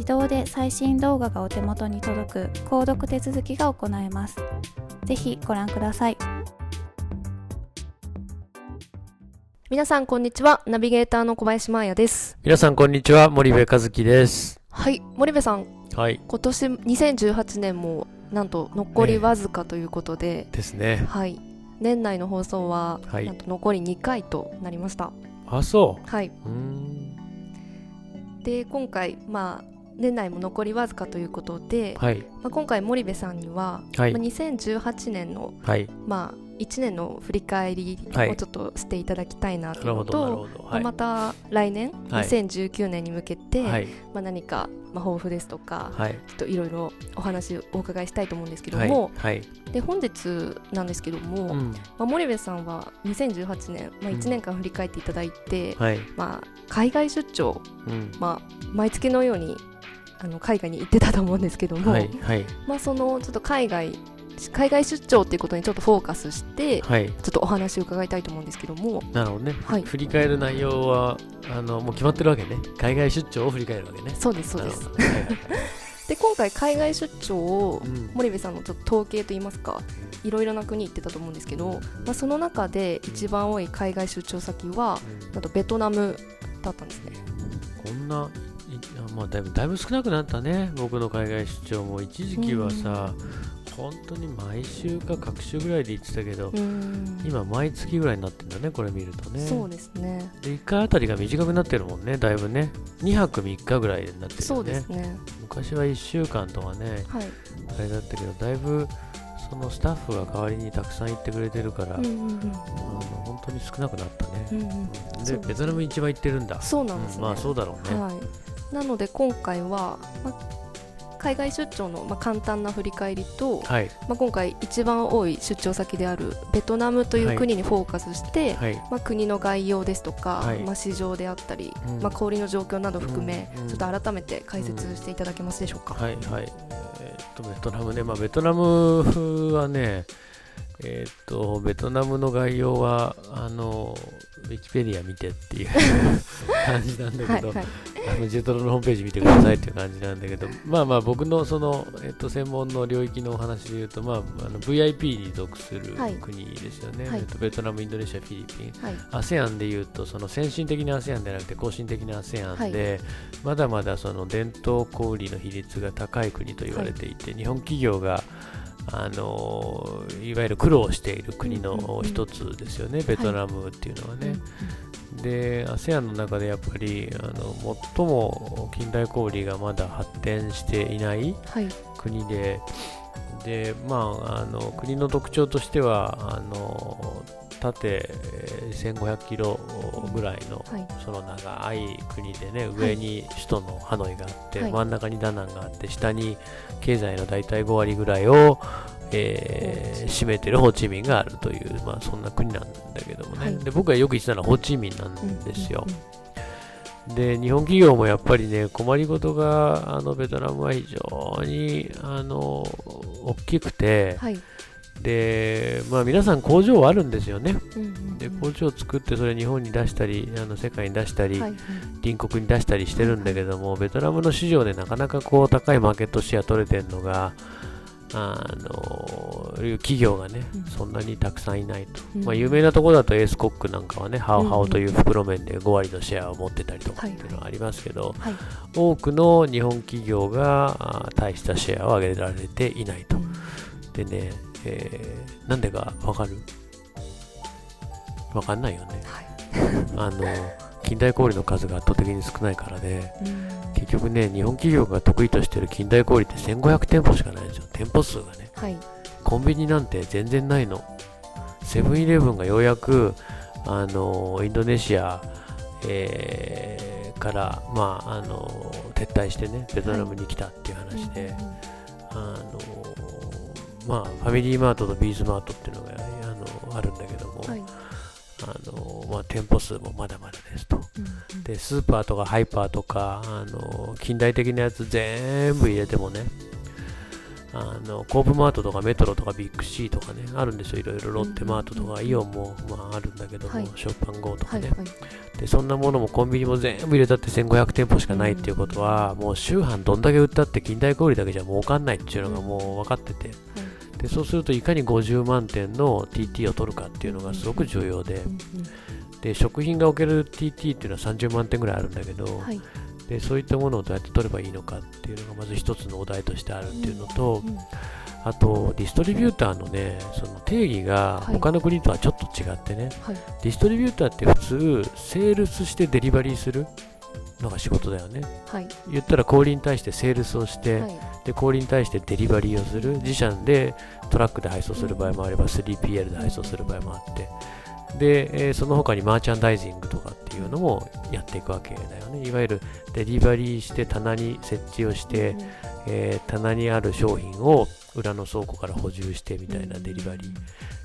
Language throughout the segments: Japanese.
自動で最新動画がお手元に届く購読手続きが行えます。ぜひご覧ください。皆さんこんにちは。ナビゲーターの小林真彩です。皆さんこんにちは。森部和樹です。はい。森部さん。はい。今年2018年もなんと残りわずかということで、ですね。はい。年内の放送は、はい。なんと残り2回となりました。あそう。はい。うーん。で今回まあ年内も残りわずかということで、はい。まあ、今回森部さんには、はい。まあ、2018年のはい。まあ1年の振り返りはい。をちょっとしていただきたいなというのと、はい。また来年、はい。2019年に向けて、はい。まあ、何か、まあ、抱負ですとか、はい。ちょっといろいろお話をお伺いしたいと思うんですけどはい。も、はい。で本日なんですけども、うん。まあ、森部さんは2018年、まあ、1年間振り返っていただいて、はい。まあ、海外出張、うん。まあ、毎月のようにあの海外に行ってたと思うんですけども、はい。はい。まあ、そのちょっと海外海外出張っていうことにちょっとフォーカスして、はい。ちょっとお話を伺いたいと思うんですけども、なるほどね、はい。振り返る内容はあのもう決まってるわけね。海外出張を振り返るわけね。そうですそうです。で今回海外出張をうん。森部さんのちょっと統計といいますかいろいろな国行ってたと思うんですけど、まあ、その中で一番多い海外出張先はうん。なんとベトナムだったんですね。こんなまあだいぶだいぶ少なくなったね。僕の海外出張も。一時期はさ本当に毎週か各週ぐらいで行ってたけど、今毎月ぐらいになってんだねこれ見るとね。そうですね。で1回あたりが短くなってるもんねだいぶね。2泊3日ぐらいになってるそうでよねすね。昔は1週間とかねはい、あれだったけどだいぶそのスタッフが代わりにたくさん行ってくれてるから、うんうんうん。あの本当に少なくなったね、うんうんですでベトナム一番行ってるんだ。そうなんですね、うんまあそうだろうね、はい、なので今回は、まあ海外出張の、まあ、簡単な振り返りと、はい。まあ、今回一番多い出張先であるベトナムという国にフォーカスして、はい。まあ、国の概要ですとか、はい。まあ、市場であったり、うん。まあ、小売りの状況など含め、うん。うん。ちょっと改めて解説していただけますでしょうか？はいはい。えーっとベトナムね。まあベトナムはねえーっとベトナムの概要はあのウィキペディア見てっていう 感じなんだけど、はいはい。あのジェトロのホームページ見てくださいっていう感じなんだけど、まあまあ僕のその、えっと、専門の領域のお話で言うと、まあ、あの VIP に属するはい国ですよね、はい。えっと、ベトナム、インドネシア、フィリピン、はい。ASEAN で言うと、その先進的な ASEAN ではなくて、後進的な ASEAN で、まだまだその伝統小売の比率が高い国と言われていて、日本企業があのいわゆる苦労している国の一つですよね、ベトナムっていうのはね。で ASEAN の中でやっぱりあの最も近代小売がまだ発展していないはい。国ででまあ、あの国の特徴としてはあの縦1500キロぐらいの、はい、その長い国でね、上に首都のハノイがあって、はい、真ん中にダナンがあって下に経済の大体5割ぐらいを、えー、占めてるホーチミンがあるという、まあ、そんな国なんだけどもね、はい、で僕がよく言ってたのはホーチミンなんですよ。で日本企業もやっぱりね困りごとがあのベトナムは非常にあの大きくて、はい、でまあ、皆さん工場はあるんですよね、で工場を作ってそれ日本に出したりあの世界に出したり、はいはい、隣国に出したりしてるんだけども、ベトナムの市場でなかなかこう高いマーケットシェア取れてるのがあの企業がね、うん、そんなにたくさんいないと、うん、まあ、有名なところだとエースコックなんかはね、ハオハオという袋麺で5割のシェアを持ってたりとかっていうのはありますけど、はい。はい、多くの日本企業が大したシェアを上げられていないと。うん、でね、えー、なんでかわかる？わかんないよね。はい、あの近代小売の数が圧倒的に少ないからで、結局ね、日本企業が得意としている近代小売って1500店舗しかないんですよ、店舗数がね。はい、コンビニなんて全然ないの。セブンイレブンがようやく、あのインドネシア、えー、から、まあ、あの撤退してね、ベトナムに来たっていう話で、はい、あのまあ、ファミリーマートと B's マートっていうのがあのあるんだけども、はい、あのまあ、店舗数もまだまだですと、うんうん、でスーパーとかハイパーとかあの近代的なやつ全部入れてもねあのコープマートとかメトロとか Big C とかねあるんですよ。いろいろロッテマートとかイオンも、まあ、あるんだけども、はい、 Shop & Go とかね、はいはい、でそんなものもコンビニも全部入れたって1500店舗しかないっていうことは、うん、もう週販どんだけ売ったって近代小売だけじゃ儲かんないっていうのがもう分かってて、はい。でそうするといかに50万点の TT を取るかっていうのがすごく重要で、で食品が置ける TT っていうのは30万点ぐらいあるんだけど、はい、でそういったものをどうやって取ればいいのかっていうのがまず一つのお題としてあるっていうのと、うんうん、あとディストリビューターのねその定義が他の国とはちょっと違ってね、はい、ディストリビューターって普通セールスしてデリバリーするのが仕事だよね、はい、言ったら小売に対してセールスをして、はい、で小売に対してデリバリーをする自社でトラックで配送する場合もあれば 3PL で配送する場合もあってで、えー、その他にマーチャンダイジングとかっていうのもやっていくわけだよね。いわゆるデリバリーして棚に設置をして、えー、棚にある商品を裏の倉庫から補充してみたいなデリバリー。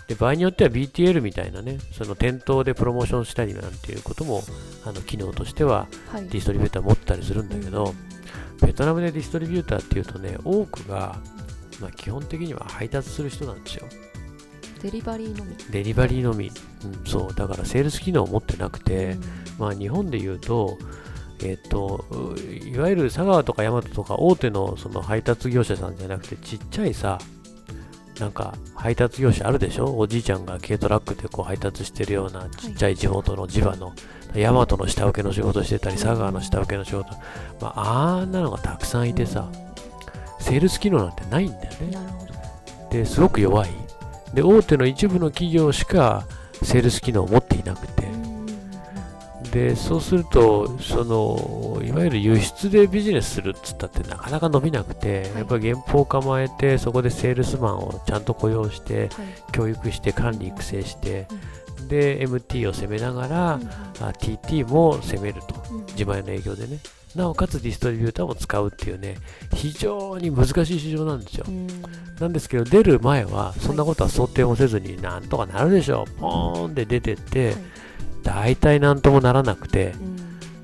で場合によっては BTL みたいなね、その店頭でプロモーションしたりなんていうことも、あの機能としてはディストリビューター持ったりするんだけど、ベトナムでディストリビューターっていうとね、多くが、まあ、基本的には配達する人なんですよ。デリバリーのみ。デリバリーのみ、うん、そう、だからセールス機能を持ってなくて、うん、まあ日本で言うと、えっ、と、いわゆる佐川とか大和とか大手のその配達業者さんじゃなくて、ちっちゃいさ、なんか配達業者あるでしょ？おじいちゃんが軽トラックでこう配達してるようなちっちゃい地元の地場の、ヤマトの下請けの仕事してたり、佐川の下請けの仕事、まあ、あんなのがたくさんいてさ、セールス機能なんてないんだよね。で、すごく弱い。で、大手の一部の企業しかセールス機能を持っていなくて、でそうするとそのいわゆる輸出でビジネスするっつったってなかなか伸びなくて、やっぱり原稿を構えてそこでセールスマンをちゃんと雇用して、教育して管理育成して、で MT を攻めながら、うん、TT も攻めると、自前の営業でねなおかつディストリビューターも使うっていうね非常に難しい市場なんですよ、なんですけど出る前はそんなことは想定もせずになんとかなるでしょう、ポーンって出てって、はい。大体何ともならなくて、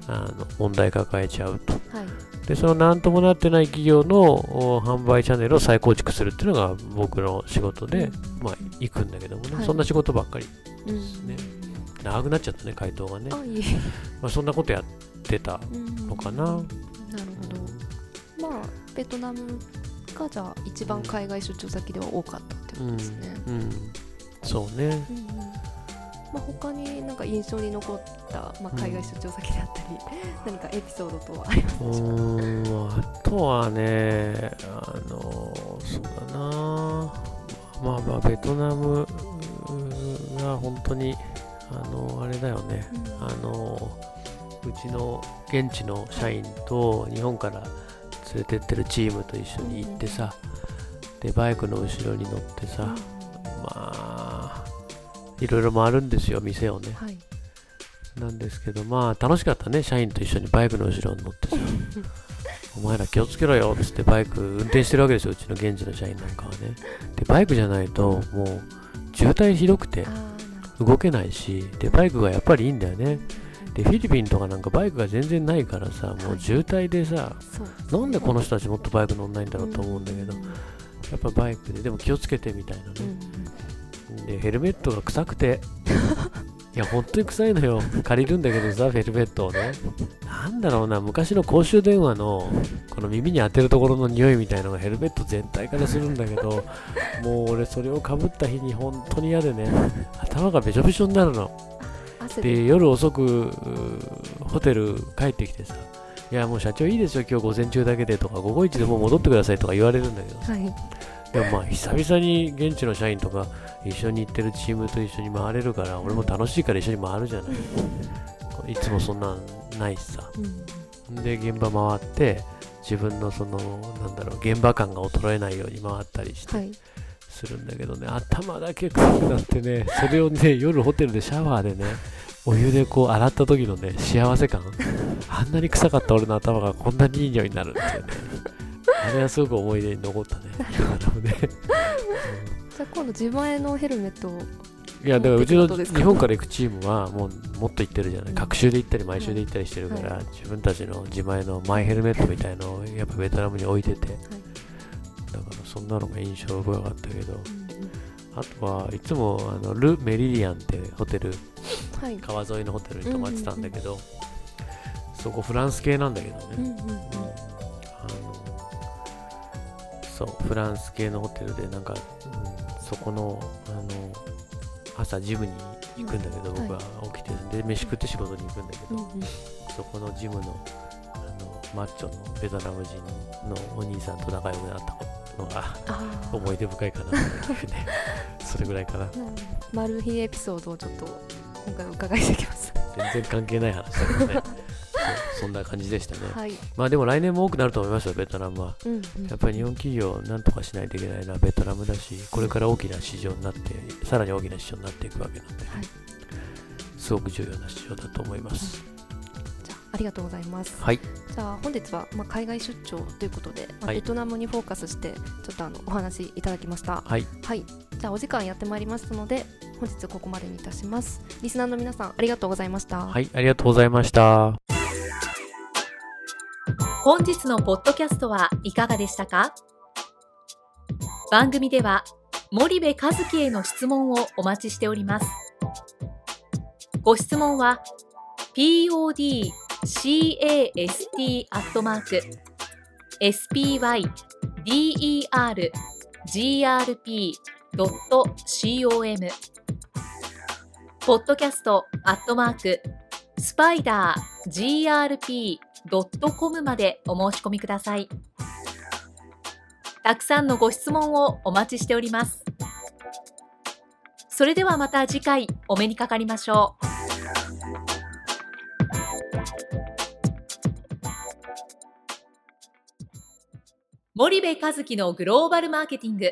うん、あの問題抱えちゃうと、はい、でその何ともなってない企業の販売チャンネルを再構築するっていうのが僕の仕事で、うん、まあ、行くんだけどもね、はい、そんな仕事ばっかりですね、うん、長くなっちゃったね回答がね。まあ、そんなことやってたのかな、なるほど、まあベトナムがじゃあ一番海外出張先では多かったってことですね、うん。そうね、うんまあ、他になんか印象に残った、まあ、海外出張先であったり、うん、何かエピソードとはありますでしょうかあとはねあのそうだな。まあまあベトナムが本当にあのあれだよね、うん、あのうちの現地の社員と日本から連れてってるチームと一緒に行ってさ、でバイクの後ろに乗ってさ、まあいろいろ回るんですよ店をね。はい。なんですけどまあ楽しかったね社員と一緒にバイクの後ろに乗ってさ。お前ら気をつけろよっつってバイク運転してるわけですようちの現地の社員なんかはね。でバイクじゃないともう渋滞ひどくて動けないしでバイクがやっぱりいいんだよねでフィリピンとかなんかバイクが全然ないからさもう渋滞でさどそう。なんでこの人たちもっとバイク乗んないんだろうと思うんだけどやっぱバイクででも気をつけてみたいなうん。ねでヘルメットが臭くて。いや本当に臭いのよ。借りるんだけどさフェルメットをね。なんだろうな昔の公衆電話のこの耳に当てるところの匂いみたいのがヘルメット全体からするんだけど もう俺それをかぶった日に本当に嫌でね。頭がべちょべちょになるの。汗でで夜遅くホテル帰ってきてさいやもう社長いいですよ今日午前中だけでとか午後一でもう戻ってくださいとか言われるんだけどはい。でもまあ久々に現地の社員とか一緒に行ってるチームと一緒に回れるから俺も楽しいから一緒に回るじゃない。いつもそんなんないしさ。うん。で現場回って自分のそのなんだろう現場感が衰えないように回ったりしてはい。するんだけどね頭だけ臭くなってねそれをね夜ホテルでシャワーでねお湯でこう洗った時のね幸せ感？あんなに臭かった俺の頭がこんなにいい匂いになるっていうね。あれはすごく思い出に残ったね。だからね。じゃあ今度自前のヘルメットをいやだからうちの日本から行くチームはもうもっと行ってるじゃない？うん。隔週で行ったり毎週で行ったりしてるから、は自分たちの自前のマイヘルメットみたいのをやっぱベトナムに置いててだからそんなのが印象深かったけど。あとはいつもあのル・メリリアンってホテルはい。川沿いのホテルに泊まってたんだけど、そこフランス系なんだけどね、うんうんうん。あのそうフランス系のホテルでなんか、うんそこのあの朝ジムに行くんだけど、うん僕は起きてで飯食って仕事に行くんだけど、うんうんそこのジムのあのマッチョのベトナム人のお兄さんと仲良くなったのが思い出深いかなっていうね。それぐらいかな。うん。マル秘エピソードをちょっと今回お伺いしてきます。全然関係ない話だけどね。そんな感じでしたね、はい。まあでも来年も多くなると思いますよベトナムは。うんうん。やっぱり日本企業なんとかしないといけないのはベトナムだしこれから大きな市場になってさらに大きな市場になっていくわけなんで、はい。すごく重要な市場だと思います、じゃあありがとうございます。はい。じゃあ本日はまあ海外出張ということで、まあはい。ベトナムにフォーカスしてちょっとあのお話いただきました。はい。はい。じゃあお時間やってまいりましたので本日ここまでにいたします。リスナーの皆さんありがとうございました。はいありがとうございました。本日のポッドキャストはいかがでしたか？番組では森部和樹への質問をお待ちしております。ご質問は podcast アットマーク spydergrp.com ポッドキャストアットマークスパイダー grp.com までお申し込みください。たくさんのご質問をお待ちしております。それではまた次回お目にかかりましょう。森部和樹のグローバルマーケティング。